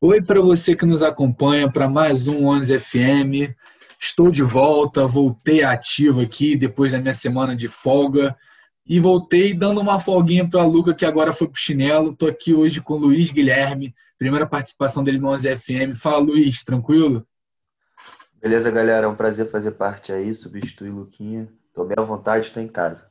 Oi para você que nos acompanha para mais um 11 FM. Estou de volta, voltei ativo aqui depois da minha semana de folga e voltei dando uma folguinha para a Luca que agora foi pro chinelo. Estou aqui hoje com o Luiz Guilherme, primeira participação dele no 11 FM. Fala Luiz, tranquilo? Beleza, galera, é um prazer fazer parte aí, substituir Luquinha. Estou bem à vontade, estou em casa.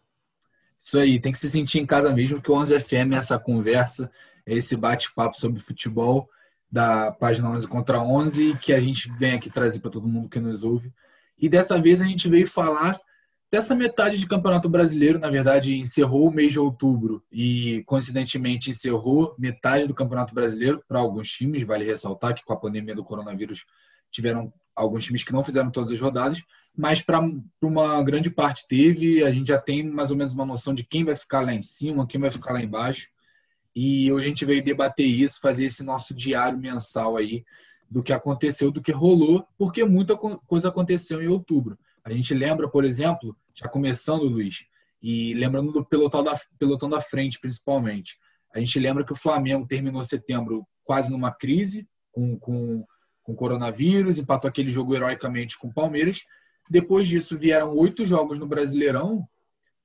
Isso aí, tem que se sentir em casa mesmo, que o 11 FM é essa conversa, é esse bate-papo sobre futebol da página 11 contra 11, que a gente vem aqui trazer para todo mundo que nos ouve. E dessa vez a gente veio falar dessa metade de Campeonato Brasileiro, na verdade, encerrou o mês de outubro e, coincidentemente, encerrou metade do Campeonato Brasileiro para alguns times. Vale ressaltar que com a pandemia do coronavírus tiveram alguns times que não fizeram todas as rodadas, mas para uma grande parte teve. A gente já tem mais ou menos uma noção de quem vai ficar lá em cima, quem vai ficar lá embaixo. E hoje a gente veio debater isso, fazer esse nosso diário mensal aí do que aconteceu, do que rolou, porque muita coisa aconteceu em outubro. A gente lembra, por exemplo, já começando, Luiz, e lembrando do pelotão da, pelotão da frente, principalmente. A gente lembra que o Flamengo terminou setembro quase numa crise com, com, com coronavírus, empatou aquele jogo heroicamente com o Palmeiras. Depois disso, vieram oito jogos no Brasileirão,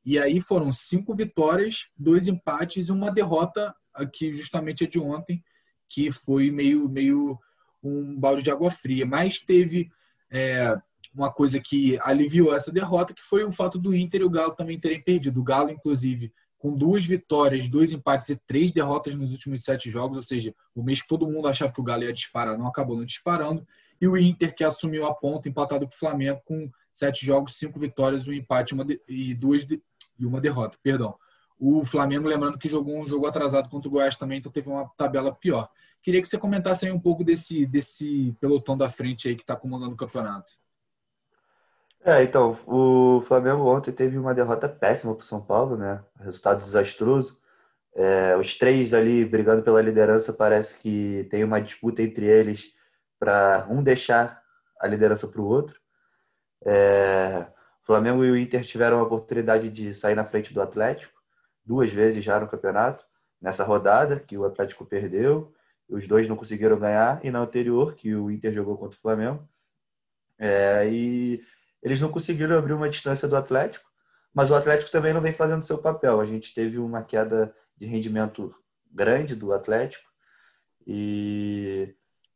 e aí foram cinco vitórias, dois empates e uma derrota que justamente é de ontem, que foi meio, meio um balde de água fria. Mas teve é, uma coisa que aliviou essa derrota, que foi o fato do Inter e o Galo também terem perdido. O Galo, inclusive, com duas vitórias, dois empates e três derrotas nos últimos sete jogos, ou seja, o mês que todo mundo achava que o Galo ia disparar, não acabou não disparando. E o Inter, que assumiu a ponta, empatado com o Flamengo, com sete jogos, cinco vitórias, um empate uma de, e duas de, e uma derrota, perdão. O Flamengo, lembrando que jogou um jogo atrasado contra o Goiás também, então teve uma tabela pior. Queria que você comentasse aí um pouco desse, desse pelotão da frente aí que está comandando o campeonato. É, então, o Flamengo ontem teve uma derrota péssima para o São Paulo, né? Resultado desastroso. É, os três ali brigando pela liderança, parece que tem uma disputa entre eles para um deixar a liderança para o outro. É, o Flamengo e o Inter tiveram a oportunidade de sair na frente do Atlético duas vezes já no campeonato, nessa rodada que o Atlético perdeu, os dois não conseguiram ganhar, e na anterior, que o Inter jogou contra o Flamengo. É, e eles não conseguiram abrir uma distância do Atlético, mas o Atlético também não vem fazendo seu papel. A gente teve uma queda de rendimento grande do Atlético, e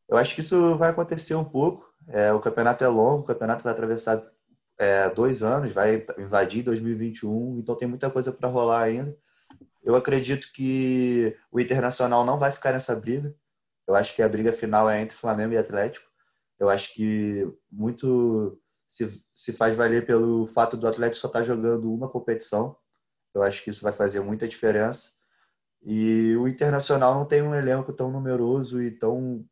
eu acho que isso vai acontecer um pouco. É, o campeonato é longo, o campeonato vai atravessar é, dois anos, vai invadir 2021, então tem muita coisa para rolar ainda. Eu acredito que o Internacional não vai ficar nessa briga. Eu acho que a briga final é entre Flamengo e Atlético. Eu acho que muito se, se faz valer pelo fato do Atlético só estar tá jogando uma competição. Eu acho que isso vai fazer muita diferença. E o Internacional não tem um elenco tão numeroso e tão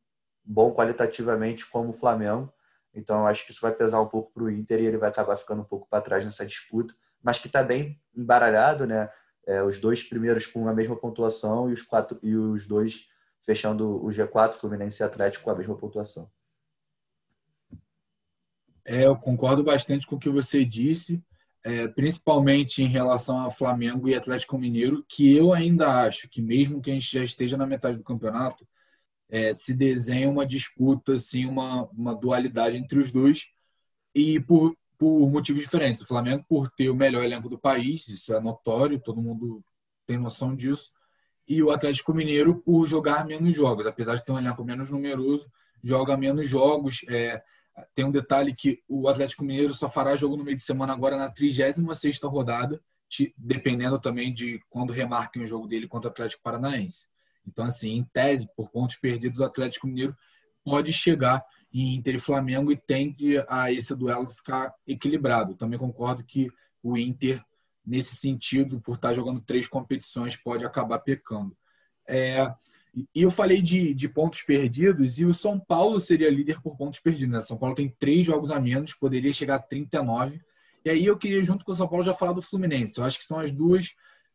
bom qualitativamente como o Flamengo. Então, acho que isso vai pesar um pouco para o Inter e ele vai acabar ficando um pouco para trás nessa disputa, mas que está bem embaralhado, né? É, os dois primeiros com a mesma pontuação e os quatro e os dois fechando o G4, Fluminense e Atlético com a mesma pontuação. É, eu concordo bastante com o que você disse, é, principalmente em relação a Flamengo e Atlético Mineiro, que eu ainda acho que mesmo que a gente já esteja na metade do campeonato, é, se desenha uma disputa, assim, uma, uma dualidade entre os dois e por, por motivos diferentes. O Flamengo, por ter o melhor elenco do país, isso é notório, todo mundo tem noção disso, e o Atlético Mineiro por jogar menos jogos, apesar de ter um elenco menos numeroso, joga menos jogos. É, tem um detalhe que o Atlético Mineiro só fará jogo no meio de semana agora na 36 rodada, dependendo também de quando remarquem o jogo dele contra o Atlético Paranaense. Então, assim, em tese, por pontos perdidos, o Atlético Mineiro pode chegar em Inter e Flamengo e tende a esse duelo ficar equilibrado. Também concordo que o Inter, nesse sentido, por estar jogando três competições, pode acabar pecando. É, e eu falei de, de, pontos perdidos e o São Paulo seria líder por pontos perdidos. Né? São Paulo tem três jogos a menos, poderia chegar a 39. E aí eu queria, junto com o São Paulo, já falar do Fluminense. Eu acho que são as duas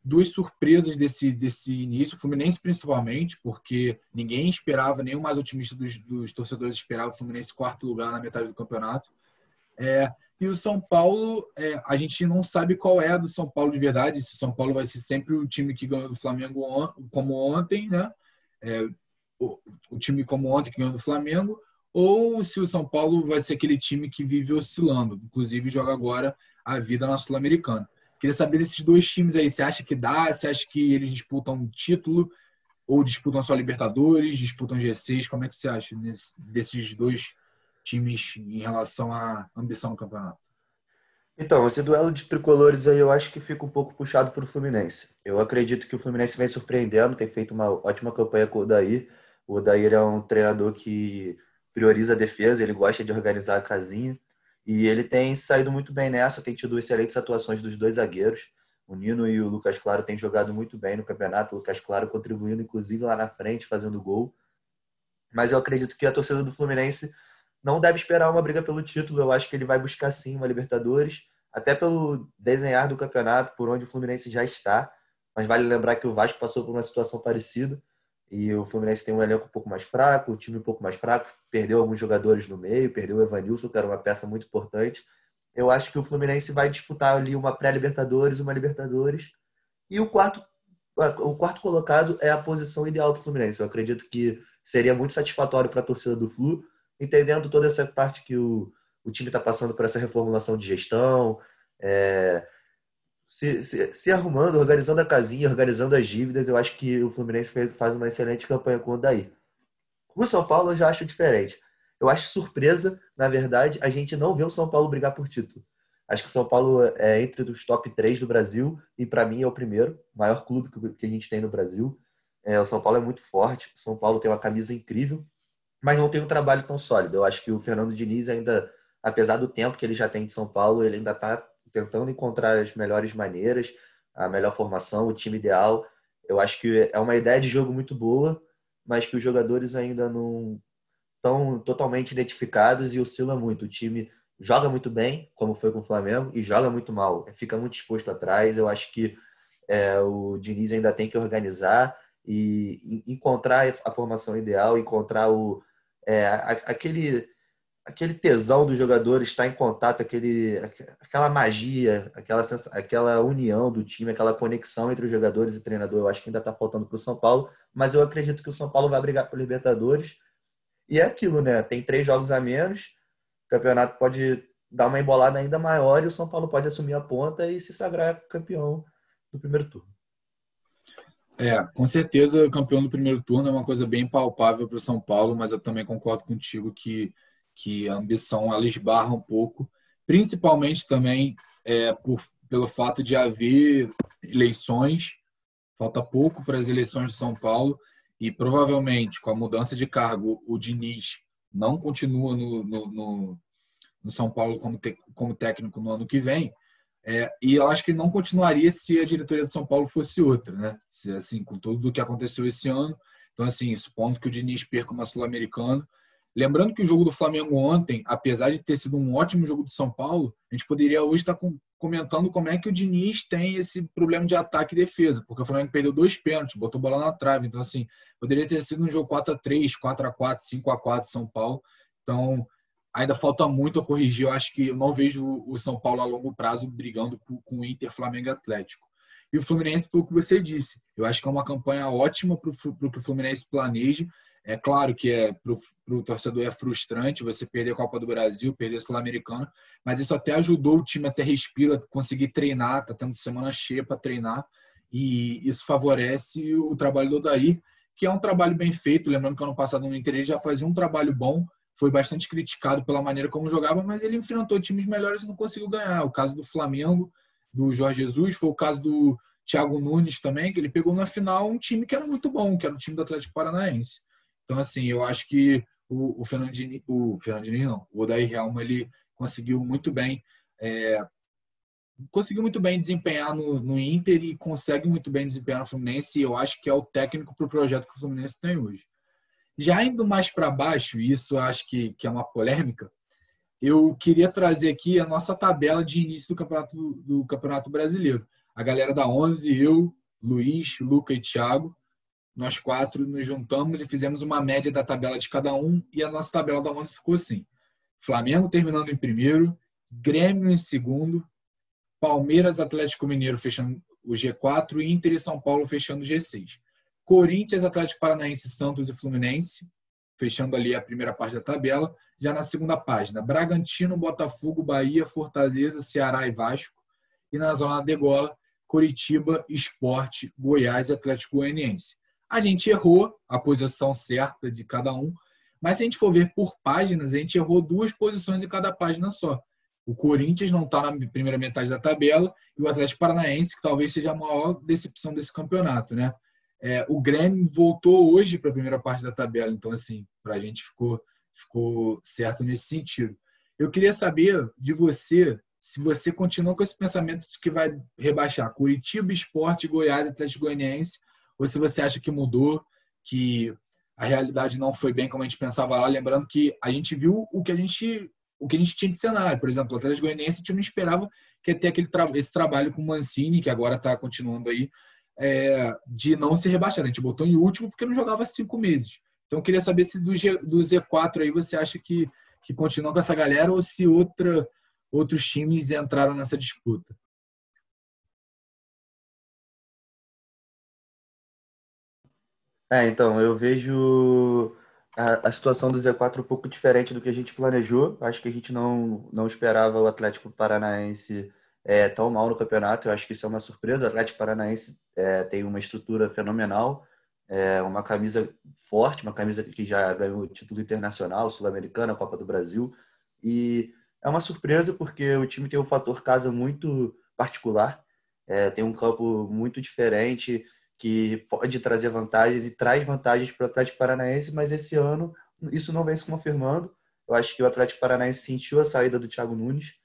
duas surpresas desse, desse início, o Fluminense principalmente, porque ninguém esperava, nem o mais otimista dos, dos torcedores esperava o Fluminense quarto lugar na metade do campeonato. É, e o São Paulo, é, a gente não sabe qual é a do São Paulo de verdade, se o São Paulo vai ser sempre o time que ganhou do Flamengo on, como ontem, né? É, o, o time como ontem que ganhou do Flamengo, ou se o São Paulo vai ser aquele time que vive oscilando, inclusive joga agora a vida na Sul-Americana. Queria saber desses dois times aí, você acha que dá? Você acha que eles disputam um título ou disputam só Libertadores, disputam G6? Como é que você acha nesse, desses dois times em relação à ambição do campeonato? Então, esse duelo de tricolores aí eu acho que fica um pouco puxado para o Fluminense. Eu acredito que o Fluminense vem surpreendendo, tem feito uma ótima campanha com o Odair. O Odair é um treinador que prioriza a defesa, ele gosta de organizar a casinha. E ele tem saído muito bem nessa, tem tido excelentes atuações dos dois zagueiros. O Nino e o Lucas Claro têm jogado muito bem no campeonato. O Lucas Claro contribuindo, inclusive, lá na frente, fazendo gol. Mas eu acredito que a torcida do Fluminense não deve esperar uma briga pelo título. Eu acho que ele vai buscar sim uma Libertadores, até pelo desenhar do campeonato, por onde o Fluminense já está. Mas vale lembrar que o Vasco passou por uma situação parecida e o Fluminense tem um elenco um pouco mais fraco, o time um pouco mais fraco, perdeu alguns jogadores no meio, perdeu o Evanilson, que era uma peça muito importante. Eu acho que o Fluminense vai disputar ali uma pré-Libertadores, uma Libertadores. E o quarto, o quarto colocado é a posição ideal do Fluminense. Eu acredito que seria muito satisfatório para a torcida do Flu entendendo toda essa parte que o, o time está passando por essa reformulação de gestão, é, se, se, se, arrumando, organizando a casinha, organizando as dívidas, eu acho que o Fluminense fez, faz uma excelente campanha com o Daí. O São Paulo eu já acho diferente. Eu acho surpresa, na verdade, a gente não ver o São Paulo brigar por título. Acho que o São Paulo é entre os top 3 do Brasil e, para mim, é o primeiro, maior clube que a gente tem no Brasil. É, o São Paulo é muito forte, o São Paulo tem uma camisa incrível, mas não tem um trabalho tão sólido. Eu acho que o Fernando Diniz ainda, apesar do tempo que ele já tem de São Paulo, ele ainda está tentando encontrar as melhores maneiras, a melhor formação, o time ideal. Eu acho que é uma ideia de jogo muito boa, mas que os jogadores ainda não estão totalmente identificados e oscila muito. O time joga muito bem, como foi com o Flamengo, e joga muito mal. Fica muito exposto atrás. Eu acho que é, o Diniz ainda tem que organizar e encontrar a formação ideal, encontrar o, é, aquele aquele tesão dos jogadores estar em contato, aquele, aquela magia, aquela, aquela união do time, aquela conexão entre os jogadores e o treinador, eu acho que ainda está faltando para o São Paulo, mas eu acredito que o São Paulo vai brigar por Libertadores. E é aquilo, né? Tem três jogos a menos, o campeonato pode dar uma embolada ainda maior e o São Paulo pode assumir a ponta e se sagrar campeão do primeiro turno. É, com certeza campeão do primeiro turno é uma coisa bem palpável para o São Paulo, mas eu também concordo contigo que, que a ambição ela esbarra um pouco, principalmente também é, por, pelo fato de haver eleições, falta pouco para as eleições de São Paulo, e provavelmente com a mudança de cargo, o Diniz não continua no, no, no, no São Paulo como, te, como técnico no ano que vem, é, e eu acho que não continuaria se a diretoria do São Paulo fosse outra, né? Se, assim, com tudo o que aconteceu esse ano. Então, assim, supondo que o Diniz perca uma Sul-Americana. Lembrando que o jogo do Flamengo ontem, apesar de ter sido um ótimo jogo do São Paulo, a gente poderia hoje estar comentando como é que o Diniz tem esse problema de ataque e defesa, porque o Flamengo perdeu dois pênaltis, botou bola na trave. Então, assim, poderia ter sido um jogo 4 a 3 4 a 4 5 a 4 São Paulo. Então, ainda falta muito a corrigir. Eu acho que eu não vejo o São Paulo a longo prazo brigando com o Inter, Flamengo Atlético. E o Fluminense foi o que você disse. Eu acho que é uma campanha ótima para o que o Fluminense planeja. É claro que é para o torcedor é frustrante você perder a Copa do Brasil, perder a Sul-Americana, mas isso até ajudou o time a ter respiro, a conseguir treinar, tá tendo semana cheia para treinar, e isso favorece o trabalho do Odair, que é um trabalho bem feito. Lembrando que ano passado no Inter ele já fazia um trabalho bom, foi bastante criticado pela maneira como jogava, mas ele enfrentou times melhores e não conseguiu ganhar. O caso do Flamengo, do Jorge Jesus, foi o caso do Thiago Nunes também, que ele pegou na final um time que era muito bom, que era o time do Atlético Paranaense. Então, assim, eu acho que o, o Fernandinho, o Fernandinho não, o Odair Helma, ele conseguiu muito bem é, conseguiu muito bem desempenhar no, no, Inter e consegue muito bem desempenhar no Fluminense e eu acho que é o técnico para o projeto que o Fluminense tem hoje. Já indo mais para baixo, e isso acho que, que é uma polêmica, eu queria trazer aqui a nossa tabela de início do Campeonato, do campeonato Brasileiro. A galera da 11, eu, Luiz, Luca e Thiago, nós quatro nos juntamos e fizemos uma média da tabela de cada um e a nossa tabela da 11 ficou assim. Flamengo terminando em primeiro, Grêmio em segundo, Palmeiras, Atlético Mineiro fechando o G4 e Inter e São Paulo fechando o G6. Corinthians, Atlético Paranaense, Santos e Fluminense, fechando ali a primeira parte da tabela. Já na segunda página, Bragantino, Botafogo, Bahia, Fortaleza, Ceará e Vasco. E na zona da degola, Curitiba, Esporte, Goiás e Atlético Goianiense. A gente errou a posição certa de cada um, mas se a gente for ver por páginas, a gente errou duas posições em cada página só. O Corinthians não está na primeira metade da tabela e o Atlético Paranaense, que talvez seja a maior decepção desse campeonato, né? É, o Grêmio voltou hoje para a primeira parte da tabela, então, assim, para a gente ficou, ficou certo nesse sentido. Eu queria saber de você se você continua com esse pensamento de que vai rebaixar Curitiba, Esporte, Goiás Atlético Goianiense, ou se você acha que mudou, que a realidade não foi bem como a gente pensava lá, lembrando que a gente viu o que a gente o que a gente tinha de cenário. Por exemplo, o Atlético Goianiense a gente não esperava que ia ter aquele tra esse trabalho com o Mancini, que agora está continuando aí, é, de não ser rebaixado. A gente botou em último porque não jogava cinco meses. Então, queria saber se do, G, do Z4 aí você acha que, que continua com essa galera ou se outra, outros times entraram nessa disputa. É, então, eu vejo a, a situação do Z4 um pouco diferente do que a gente planejou. Acho que a gente não, não esperava o Atlético Paranaense é, tão mal no campeonato. Eu acho que isso é uma surpresa. O Atlético Paranaense é, tem uma estrutura fenomenal, é, uma camisa forte, uma camisa que já ganhou título internacional, sul-americana, Copa do Brasil. E é uma surpresa porque o time tem um fator casa muito particular, é, tem um campo muito diferente que pode trazer vantagens e traz vantagens para o Atlético Paranaense, mas esse ano isso não vem se confirmando. Eu acho que o Atlético Paranaense sentiu a saída do Thiago Nunes,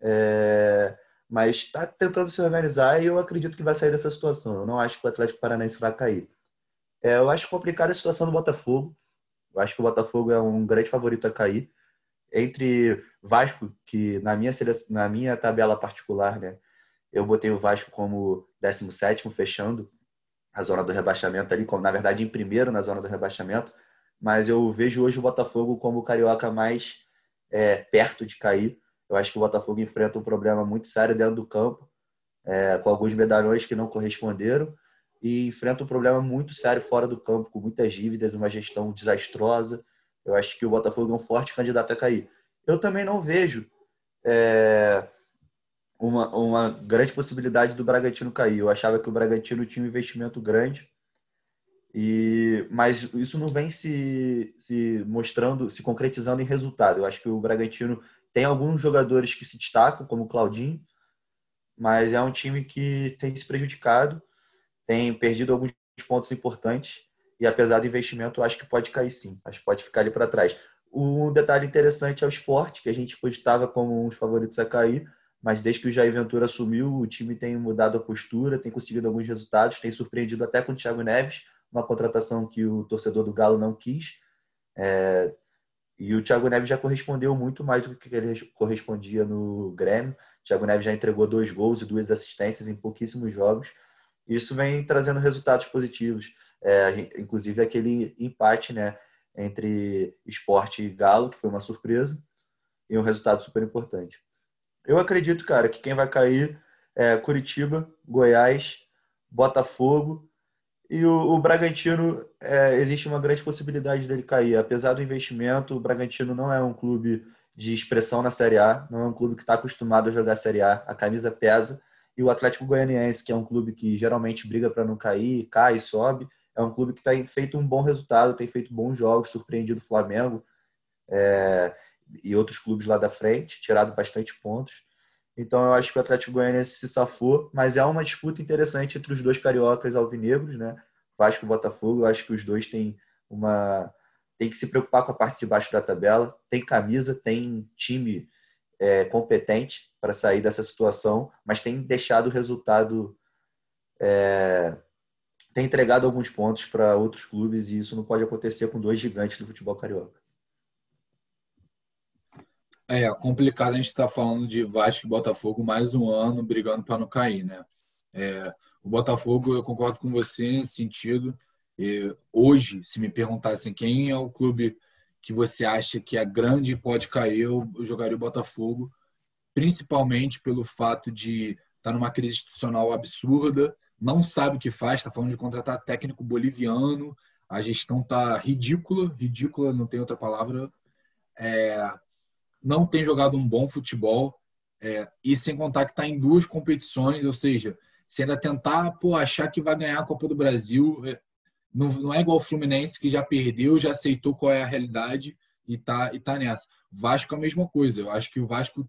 é, mas está tentando se organizar e eu acredito que vai sair dessa situação. Eu não acho que o Atlético Paranaense vai cair. É, eu acho complicada a situação do Botafogo. Eu acho que o Botafogo é um grande favorito a cair. Entre Vasco, que na minha, na minha tabela particular, né, eu botei o Vasco como 17 fechando a zona do rebaixamento ali, como na verdade em primeiro na zona do rebaixamento, mas eu vejo hoje o Botafogo como o carioca mais é, perto de cair. Eu acho que o Botafogo enfrenta um problema muito sério dentro do campo, é, com alguns medalhões que não corresponderam, e enfrenta um problema muito sério fora do campo, com muitas dívidas, uma gestão desastrosa. Eu acho que o Botafogo é um forte candidato a cair. Eu também não vejo é, uma, uma grande possibilidade do Bragantino cair. Eu achava que o Bragantino tinha um investimento grande, e mas isso não vem se, se mostrando, se concretizando em resultado. Eu acho que o Bragantino tem alguns jogadores que se destacam, como o Claudinho, mas é um time que tem se prejudicado, tem perdido alguns pontos importantes, e apesar do investimento, acho que pode cair sim, acho que pode ficar ali para trás. Um detalhe interessante é o esporte, que a gente cogitava como um dos favoritos a cair, mas desde que o Jair Ventura assumiu, o time tem mudado a postura, tem conseguido alguns resultados, tem surpreendido até com o Thiago Neves, uma contratação que o torcedor do Galo não quis. É, e o Thiago Neves já correspondeu muito mais do que ele correspondia no Grêmio. O Thiago Neves já entregou dois gols e duas assistências em pouquíssimos jogos. Isso vem trazendo resultados positivos. É, inclusive aquele empate né, entre esporte e Galo, que foi uma surpresa, e um resultado super importante. Eu acredito, cara, que quem vai cair é Curitiba, Goiás, Botafogo e o, o Bragantino. É, existe uma grande possibilidade dele cair. Apesar do investimento, o Bragantino não é um clube de expressão na Série A, não é um clube que está acostumado a jogar Série A. A camisa pesa. E o Atlético Goianiense, que é um clube que geralmente briga para não cair, cai sobe, é um clube que tem feito um bom resultado, tem feito bons jogos, surpreendido o Flamengo. É, e outros clubes lá da frente, tirado bastante pontos. Então eu acho que o Atlético Goianiense se safou, mas é uma disputa interessante entre os dois cariocas alvinegros, né? Vasco e Botafogo, eu acho que os dois têm uma tem que se preocupar com a parte de baixo da tabela, tem camisa, tem time é, competente para sair dessa situação, mas tem deixado o resultado é, tem entregado alguns pontos para outros clubes e isso não pode acontecer com dois gigantes do futebol carioca. É complicado a gente estar tá falando de Vasco e Botafogo mais um ano brigando para não cair, né? É, o Botafogo, eu concordo com você nesse sentido. E hoje, se me perguntassem quem é o clube que você acha que é grande e pode cair, eu, jogaria o Botafogo, principalmente pelo fato de estar tá numa crise institucional absurda, não sabe o que faz, está falando de contratar técnico boliviano, a gestão tá ridícula, ridícula, não tem outra palavra. É, não tem jogado um bom futebol, é, e sem contar que está em duas competições, ou seja, se ainda tentar pô, achar que vai ganhar a Copa do Brasil, é, não, não é igual o Fluminense que já perdeu, já aceitou qual é a realidade e tá, e tá nessa. Vasco é a mesma coisa. Eu acho que o Vasco,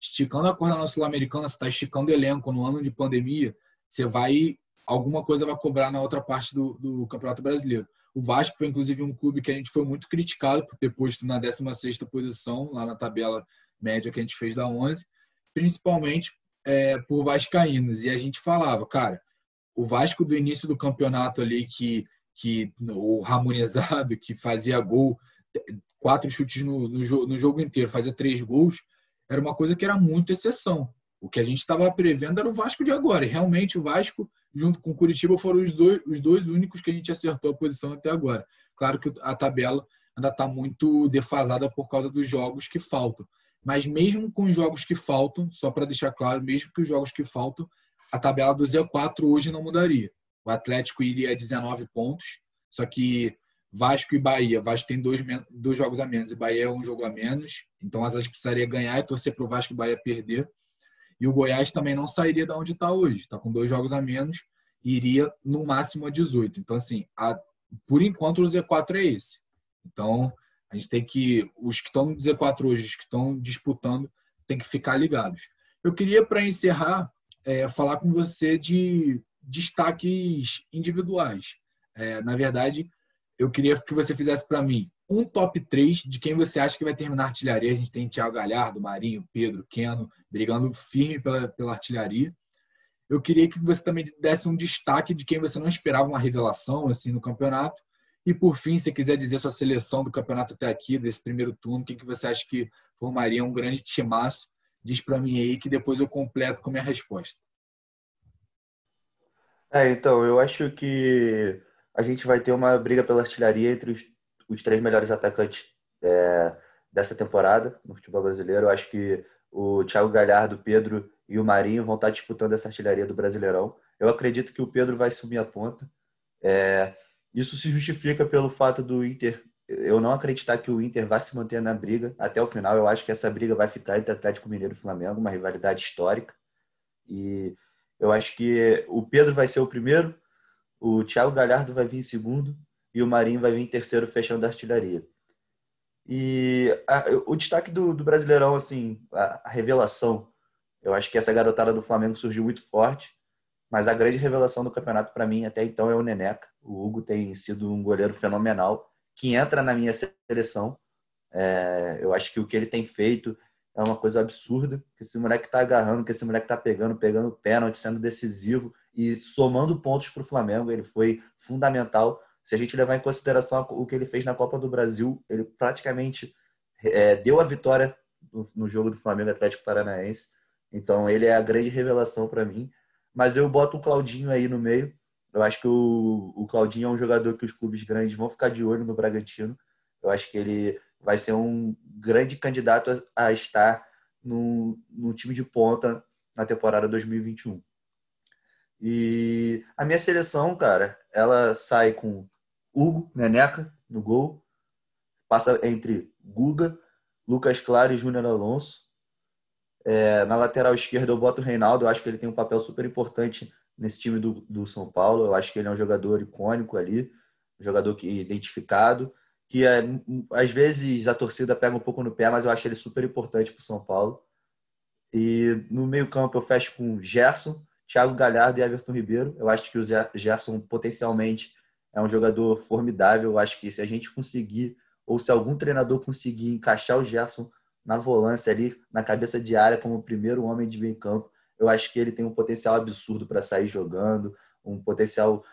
esticando a corda na Sul-Americana, você está esticando elenco no ano de pandemia, você vai. Alguma coisa vai cobrar na outra parte do, do Campeonato Brasileiro. O Vasco foi, inclusive, um clube que a gente foi muito criticado por ter posto na 16 posição, lá na tabela média que a gente fez da 11, principalmente é, por vascaínos. E a gente falava, cara, o Vasco do início do campeonato ali, que, que o harmonizado, que fazia gol, quatro chutes no, no, no jogo inteiro, fazia três gols, era uma coisa que era muito exceção. O que a gente estava prevendo era o Vasco de agora. E realmente o Vasco, junto com o Curitiba, foram os dois, os dois únicos que a gente acertou a posição até agora. Claro que a tabela ainda está muito defasada por causa dos jogos que faltam. Mas mesmo com os jogos que faltam, só para deixar claro, mesmo que os jogos que faltam, a tabela do Z4 hoje não mudaria. O Atlético iria a 19 pontos, só que Vasco e Bahia. Vasco tem dois, dois jogos a menos e Bahia é um jogo a menos. Então o Atlético precisaria ganhar e torcer para o Vasco e Bahia perder. E o Goiás também não sairia de onde está hoje. Está com dois jogos a menos e iria no máximo a 18. Então, assim, a, por enquanto o Z4 é esse. Então, a gente tem que. Os que estão no Z4 hoje, os que estão disputando, tem que ficar ligados. Eu queria, para encerrar, é, falar com você de destaques individuais. É, na verdade, eu queria que você fizesse para mim um top 3 de quem você acha que vai terminar a artilharia. A gente tem Thiago Galhardo, Marinho, Pedro, Keno, brigando firme pela, pela artilharia. Eu queria que você também desse um destaque de quem você não esperava uma revelação assim no campeonato. E por fim, se quiser dizer sua seleção do campeonato até aqui, desse primeiro turno, quem que você acha que formaria um grande timaço, diz para mim aí que depois eu completo com a minha resposta. É, então, eu acho que a gente vai ter uma briga pela artilharia entre os, os três melhores atacantes é, dessa temporada no futebol brasileiro. Eu acho que o Thiago Galhardo, o Pedro e o Marinho vão estar disputando essa artilharia do Brasileirão. Eu acredito que o Pedro vai sumir a ponta. É, isso se justifica pelo fato do Inter eu não acreditar que o Inter vai se manter na briga até o final. Eu acho que essa briga vai ficar entre Atlético Mineiro e Flamengo, uma rivalidade histórica. E eu acho que o Pedro vai ser o primeiro, o Thiago Galhardo vai vir em segundo e o Marinho vai vir em terceiro, fechando a artilharia. E a, o destaque do, do, Brasileirão, assim, a, a, revelação, eu acho que essa garotada do Flamengo surgiu muito forte, mas a grande revelação do campeonato para mim até então é o Neneca. O Hugo tem sido um goleiro fenomenal, que entra na minha seleção. É, eu acho que o que ele tem feito é uma coisa absurda, que esse moleque tá agarrando, que esse moleque tá pegando, pegando pênalti, sendo decisivo e somando pontos para o Flamengo. Ele foi fundamental. Se a gente levar em consideração o que ele fez na Copa do Brasil, ele praticamente é, deu a vitória no, jogo do Flamengo Atlético Paranaense. Então ele é a grande revelação para mim. Mas eu boto o Claudinho aí no meio. Eu acho que o, o Claudinho é um jogador que os clubes grandes vão ficar de olho no Bragantino. Eu acho que ele vai ser um grande candidato a, a estar no, no time de ponta na temporada 2021. E a minha seleção, cara, ela sai com Hugo, Neneca no gol, passa entre Guga, Lucas Claro e Júnior Alonso. É, na lateral esquerda eu boto o Reinaldo, eu acho que ele tem um papel super importante nesse time do, do São Paulo. Eu acho que ele é um jogador icônico ali, um jogador que identificado, que é, às vezes a torcida pega um pouco no pé, mas eu acho ele super importante para o São Paulo. E no meio campo eu fecho com Gerson, Thiago Galhardo e Everton Ribeiro. Eu acho que o Gerson potencialmente é um jogador formidável. Eu acho que se a gente conseguir, ou se algum treinador conseguir encaixar o Gerson na volância ali, na cabeça de área, como o primeiro homem de meio campo, eu acho que ele tem um potencial absurdo para sair jogando, um potencial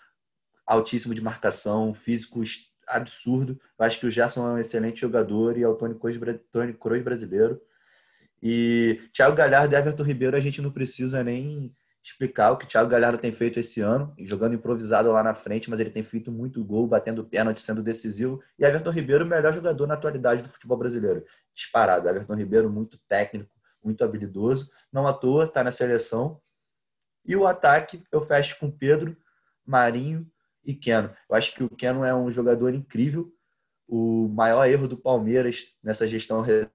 altíssimo de marcação, físico absurdo. Eu acho que o Gerson é um excelente jogador e é o Tony Kroos, Tony brasileiro. E Thiago Galhardo e Everton Ribeiro a gente não precisa nem explicar o que o Thiago Galhardo tem feito esse ano, jogando improvisado lá na frente, mas ele tem feito muito gol, batendo pênalti, sendo decisivo. E Everton Ribeiro, o melhor jogador na atualidade do futebol brasileiro. Disparado. Everton Ribeiro, muito técnico, muito habilidoso. Não à toa, está na seleção. E o ataque eu fecho com Pedro, Marinho e Keno. Eu acho que o Keno é um jogador incrível. O maior erro do Palmeiras nessa gestão recente,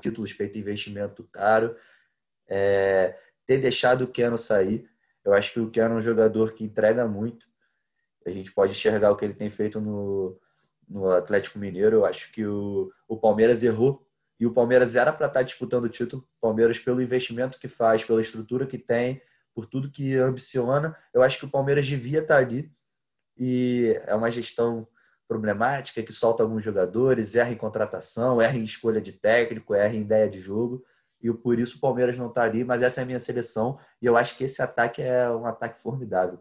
títulos feito investimento caro, é ter deixado o Keno sair. Eu acho que o Keno é um jogador que entrega muito. A gente pode enxergar o que ele tem feito no, no Atlético Mineiro. Eu acho que o, o Palmeiras errou e o Palmeiras era para estar tá disputando o título. Palmeiras, pelo investimento que faz, pela estrutura que tem, por tudo que ambiciona, eu acho que o Palmeiras devia estar tá ali. E é uma gestão problemática que solta alguns jogadores, erra em contratação, erra em escolha de técnico, erra em ideia de jogo. E por isso o Palmeiras não está ali, mas essa é a minha seleção. E eu acho que esse ataque é um ataque formidável.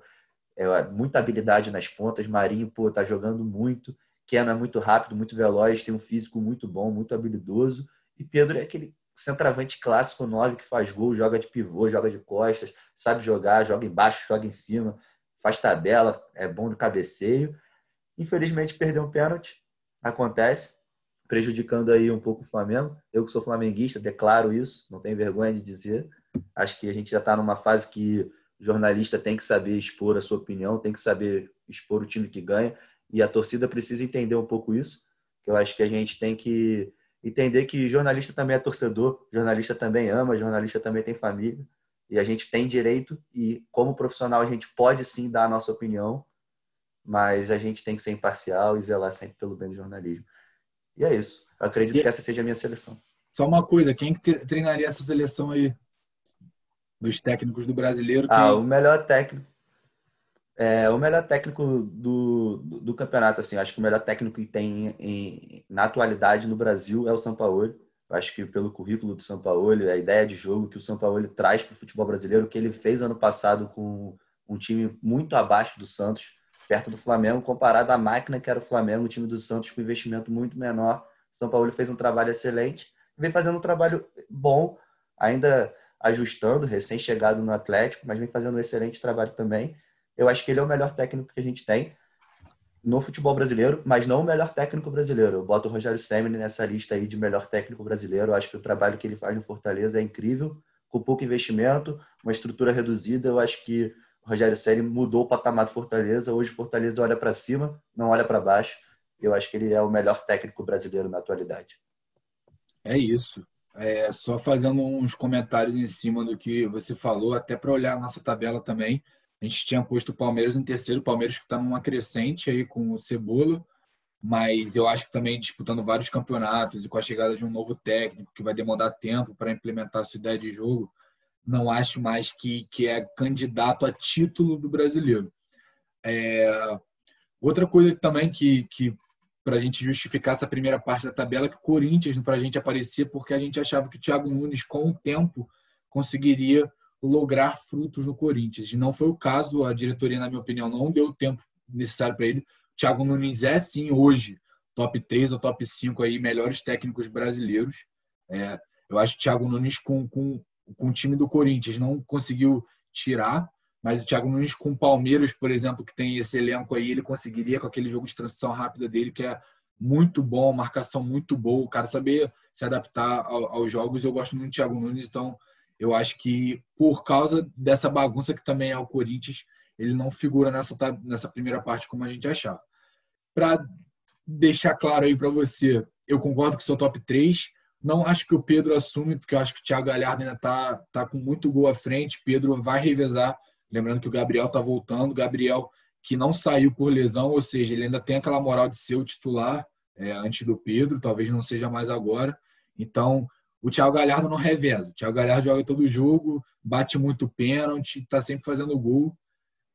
É muita habilidade nas pontas. Marinho, pô, tá jogando muito. Keno é muito rápido, muito veloz, tem um físico muito bom, muito habilidoso. E Pedro é aquele centroavante clássico 9 que faz gol, joga de pivô, joga de costas, sabe jogar, joga embaixo, joga em cima, faz tabela, é bom no cabeceio. Infelizmente perdeu um pênalti, acontece, prejudicando aí um pouco o Flamengo. Eu que sou flamenguista, declaro isso, não tenho vergonha de dizer. Acho que a gente já está numa fase que o jornalista tem que saber expor a sua opinião, tem que saber expor o time que ganha. E a torcida precisa entender um pouco isso, que eu acho que a gente tem que entender que jornalista também é torcedor, jornalista também ama, jornalista também tem família, e a gente tem direito e como profissional a gente pode sim dar a nossa opinião, mas a gente tem que ser imparcial e zelar sempre pelo bem do jornalismo. E é isso. Eu acredito e... que essa seja a minha seleção. Só uma coisa, quem que treinaria essa seleção aí? Dos técnicos do brasileiro? Ah, quem... Ah, o melhor técnico é, o melhor técnico do, do, do, campeonato, assim, acho que o melhor técnico que tem em, na atualidade no Brasil é o São Paulo. Eu acho que pelo currículo do São Paulo, a ideia de jogo que o São Paulo traz para o futebol brasileiro, o que ele fez ano passado com um time muito abaixo do Santos, perto do Flamengo, comparado à máquina que era o Flamengo, o time do Santos com investimento muito menor. São Paulo fez um trabalho excelente, vem fazendo um trabalho bom, ainda ajustando, recém-chegado no Atlético, mas vem fazendo um excelente trabalho também. Eu acho que ele é o melhor técnico que a gente tem no futebol brasileiro, mas não o melhor técnico brasileiro. Eu boto o Rogério Semini nessa lista aí de melhor técnico brasileiro. Eu acho que o trabalho que ele faz no Fortaleza é incrível, com pouco investimento, uma estrutura reduzida. Eu acho que o Rogério Semini mudou o patamar do Fortaleza. Hoje o Fortaleza olha para cima, não olha para baixo. Eu acho que ele é o melhor técnico brasileiro na atualidade. É isso. É, só fazendo uns comentários em cima do que você falou, até para olhar a nossa tabela também. A gente tinha posto o Palmeiras em terceiro, o Palmeiras que está numa crescente aí com o Cebola, mas eu acho que também disputando vários campeonatos e com a chegada de um novo técnico que vai demorar tempo para implementar a sua ideia de jogo, não acho mais que, que é candidato a título do brasileiro. É... Outra coisa também que, que para a gente justificar essa primeira parte da tabela, que o Corinthians para a gente aparecia porque a gente achava que o Thiago Nunes, com o tempo, conseguiria lograr frutos no Corinthians. E não foi o caso, a diretoria, na minha opinião, não deu o tempo necessário para ele. O Thiago Nunes é, sim, hoje, top 3 ou top 5 aí, melhores técnicos brasileiros. É, eu acho que o Thiago Nunes, com, com, com o time do Corinthians, não conseguiu tirar, mas o Thiago Nunes com o Palmeiras, por exemplo, que tem esse elenco aí, ele conseguiria com aquele jogo de transição rápida dele, que é muito bom, marcação muito boa, o cara saber se adaptar aos jogos. Eu gosto muito do Thiago Nunes, então eu acho que por causa dessa bagunça que também é o Corinthians, ele não figura nessa, nessa primeira parte como a gente achava. Para deixar claro aí para você, eu concordo que sou top 3. Não acho que o Pedro assume, porque eu acho que o Thiago Galhardo ainda está tá com muito gol à frente. Pedro vai revezar. Lembrando que o Gabriel está voltando. Gabriel que não saiu por lesão, ou seja, ele ainda tem aquela moral de ser o titular é, antes do Pedro, talvez não seja mais agora. Então, o Thiago Galhardo não reveza. O Thiago Galhardo joga todo jogo, bate muito pênalti, está sempre fazendo gol.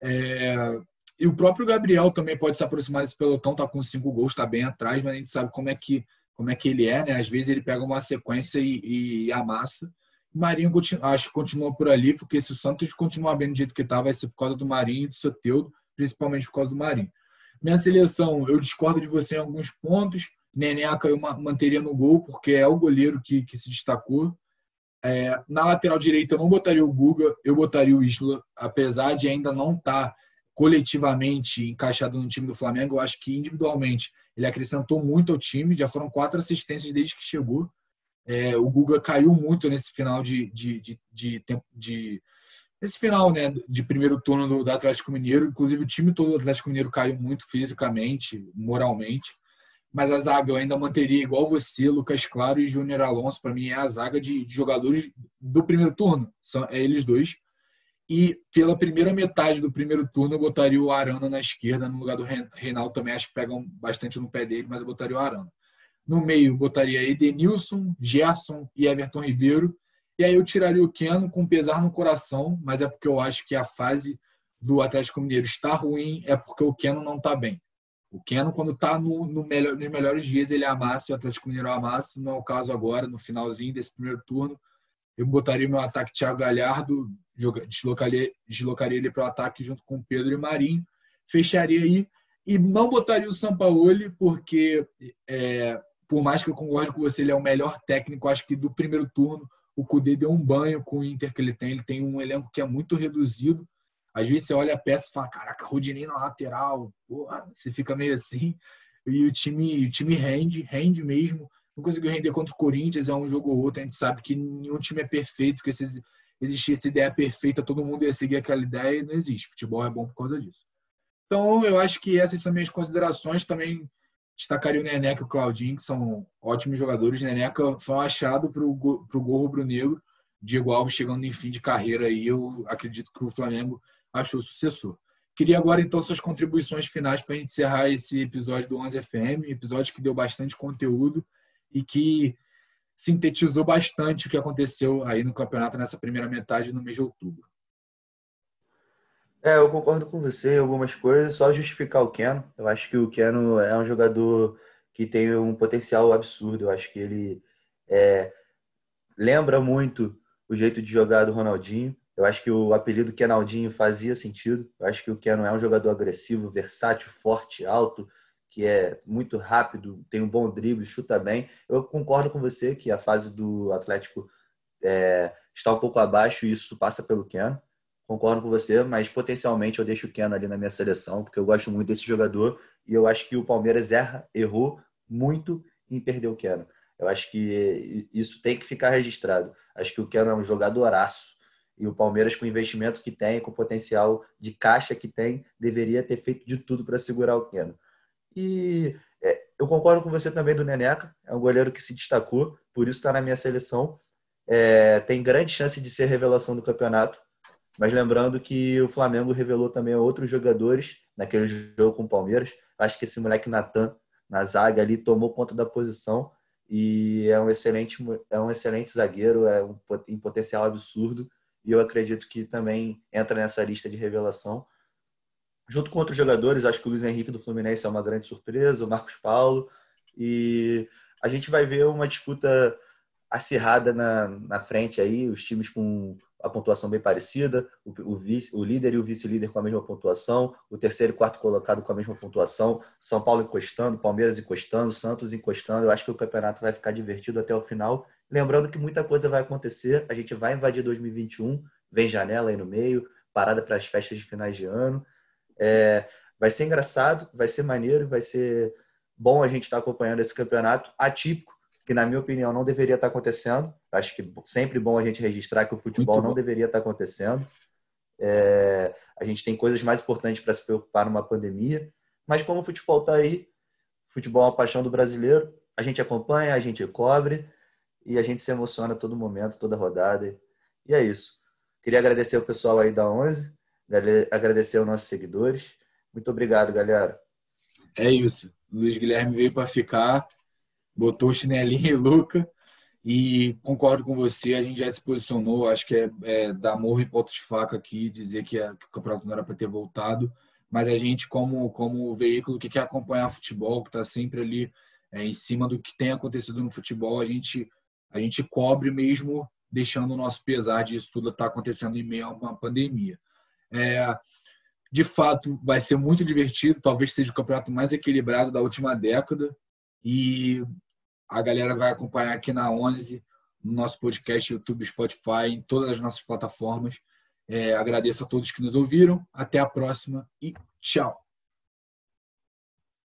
É... E o próprio Gabriel também pode se aproximar desse pelotão, está com cinco gols, está bem atrás, mas a gente sabe como é que, como é que ele é, né? Às vezes ele pega uma sequência e, e amassa. Marinho acho que continua por ali, porque se o Santos continuar bem do jeito que está, vai ser por causa do Marinho e do Soteudo, principalmente por causa do Marinho. Minha seleção, eu discordo de você em alguns pontos. Neneca eu manteria no gol, porque é o goleiro que, que se destacou. É, na lateral direita eu não botaria o Guga, eu botaria o Isla, apesar de ainda não estar tá coletivamente encaixado no time do Flamengo, eu acho que individualmente ele acrescentou muito ao time, já foram quatro assistências desde que chegou. É, o Guga caiu muito nesse final de, de, de, de, de nesse final né, de primeiro turno do, do, Atlético Mineiro. Inclusive, o time todo do Atlético Mineiro caiu muito fisicamente, moralmente. Mas a zaga eu ainda manteria igual você, Lucas Claro e Júnior Alonso. Para mim, é a zaga de, de, jogadores do primeiro turno. São é eles dois. E pela primeira metade do primeiro turno, eu botaria o Arana na esquerda, no lugar do Reinaldo também. Acho que pegam bastante no pé dele, mas eu botaria o Arana. No meio, botaria Edenilson, Gerson e Everton Ribeiro. E aí eu tiraria o Keno com pesar no coração, mas é porque eu acho que a fase do Atlético Mineiro está ruim, é porque o Keno não está bem. O Keno, quando está no, no melhor, nos melhores dias, ele amassa o Atlético Mineiro amassa. Não é o caso agora, no finalzinho desse primeiro turno. Eu botaria meu ataque Thiago Galhardo, deslocaria, deslocaria ele para o ataque junto com Pedro e Marinho. Fecharia aí e não botaria o Sampaoli, porque é, por mais que eu concorde com você, ele é o melhor técnico, acho que do primeiro turno o Cudê deu um banho com o Inter que ele tem. Ele tem um elenco que é muito reduzido. Às vezes você olha a peça e fala, caraca, Rodinei na lateral, porra, você fica meio assim. E o time, o time rende, rende mesmo. Não conseguiu render contra o Corinthians, é um jogo ou outro. A gente sabe que nenhum time é perfeito, porque se existisse ideia perfeita, todo mundo ia seguir aquela ideia e não existe. Futebol é bom por causa disso. Então, eu acho que essas são minhas considerações. Também destacaria o Neneca e o Claudinho, que são ótimos jogadores. Neneca foi um achado para o gol rubro-negro. Diego Alves chegando em fim de carreira aí, eu acredito que o Flamengo achou sucessor. Queria agora, então, suas contribuições finais para a gente encerrar esse episódio do 11 FM, episódio que deu bastante conteúdo e que sintetizou bastante o que aconteceu aí no campeonato nessa primeira metade no mês de outubro. É, eu concordo com você em algumas coisas, só justificar o Keno. Eu acho que o Keno é um jogador que tem um potencial absurdo. Eu acho que ele é, lembra muito o jeito de jogar do Ronaldinho. Eu acho que o apelido Kenaldinho fazia sentido. Eu acho que o Keno é um jogador agressivo, versátil, forte, alto, que é muito rápido, tem um bom drible, chuta bem. Eu concordo com você que a fase do Atlético é, está um pouco abaixo e isso passa pelo Keno concordo com você, mas potencialmente eu deixo o Keno ali na minha seleção, porque eu gosto muito desse jogador e eu acho que o Palmeiras erra, errou muito em perder o Keno. Eu acho que isso tem que ficar registrado. Acho que o Keno é um jogadoraço. E o Palmeiras, com o investimento que tem, com o potencial de caixa que tem, deveria ter feito de tudo para segurar o Keno. E é, eu concordo com você também do Neneca. É um goleiro que se destacou, por isso está na minha seleção. É, tem grande chance de ser revelação do campeonato. Mas lembrando que o Flamengo revelou também outros jogadores naquele jogo com o Palmeiras. Acho que esse moleque Natan, na zaga ali, tomou conta da posição e é um excelente, é um excelente zagueiro, é um em potencial absurdo. E eu acredito que também entra nessa lista de revelação. Junto com outros jogadores, acho que o Luiz Henrique do Fluminense é uma grande surpresa, o Marcos Paulo. E a gente vai ver uma disputa acirrada na, na frente aí, os times com a pontuação bem parecida, o, o, vice, o líder e o vice-líder com a mesma pontuação, o terceiro e quarto colocado com a mesma pontuação, São Paulo encostando, Palmeiras encostando, Santos encostando. Eu acho que o campeonato vai ficar divertido até o final. Lembrando que muita coisa vai acontecer, a gente vai invadir 2021, vem janela aí no meio, parada para as festas de finais de ano. É, vai ser engraçado, vai ser maneiro, vai ser bom a gente estar tá acompanhando esse campeonato atípico que na minha opinião não deveria estar acontecendo. Acho que sempre bom a gente registrar que o futebol não deveria estar acontecendo. É, a gente tem coisas mais importantes para se preocupar numa pandemia, mas como o futebol está aí, futebol é uma paixão do brasileiro, a gente acompanha, a gente cobre e a gente se emociona a todo momento, toda rodada. E é isso. Queria agradecer o pessoal aí da 11, agradecer aos nossos seguidores. Muito obrigado, galera. É isso. Luiz Guilherme veio para ficar botou o chinelinho e Luca. E concordo com você, a gente já se posicionou, acho que é, é dar morro e ponto de faca aqui, dizer que, é, que o campeonato não era para ter voltado, mas a gente, como, como veículo que quer acompanhar futebol, que está sempre ali é, em cima do que tem acontecido no futebol, a gente, a gente cobre mesmo deixando o nosso pesar disso tudo estar tá acontecendo em meio a uma pandemia. É, de fato, vai ser muito divertido, talvez seja o campeonato mais equilibrado da última década, e a galera vai acompanhar aqui na 11, no nosso podcast, YouTube, Spotify, em todas as nossas plataformas. É, agradeço a todos que nos ouviram. Até a próxima e tchau.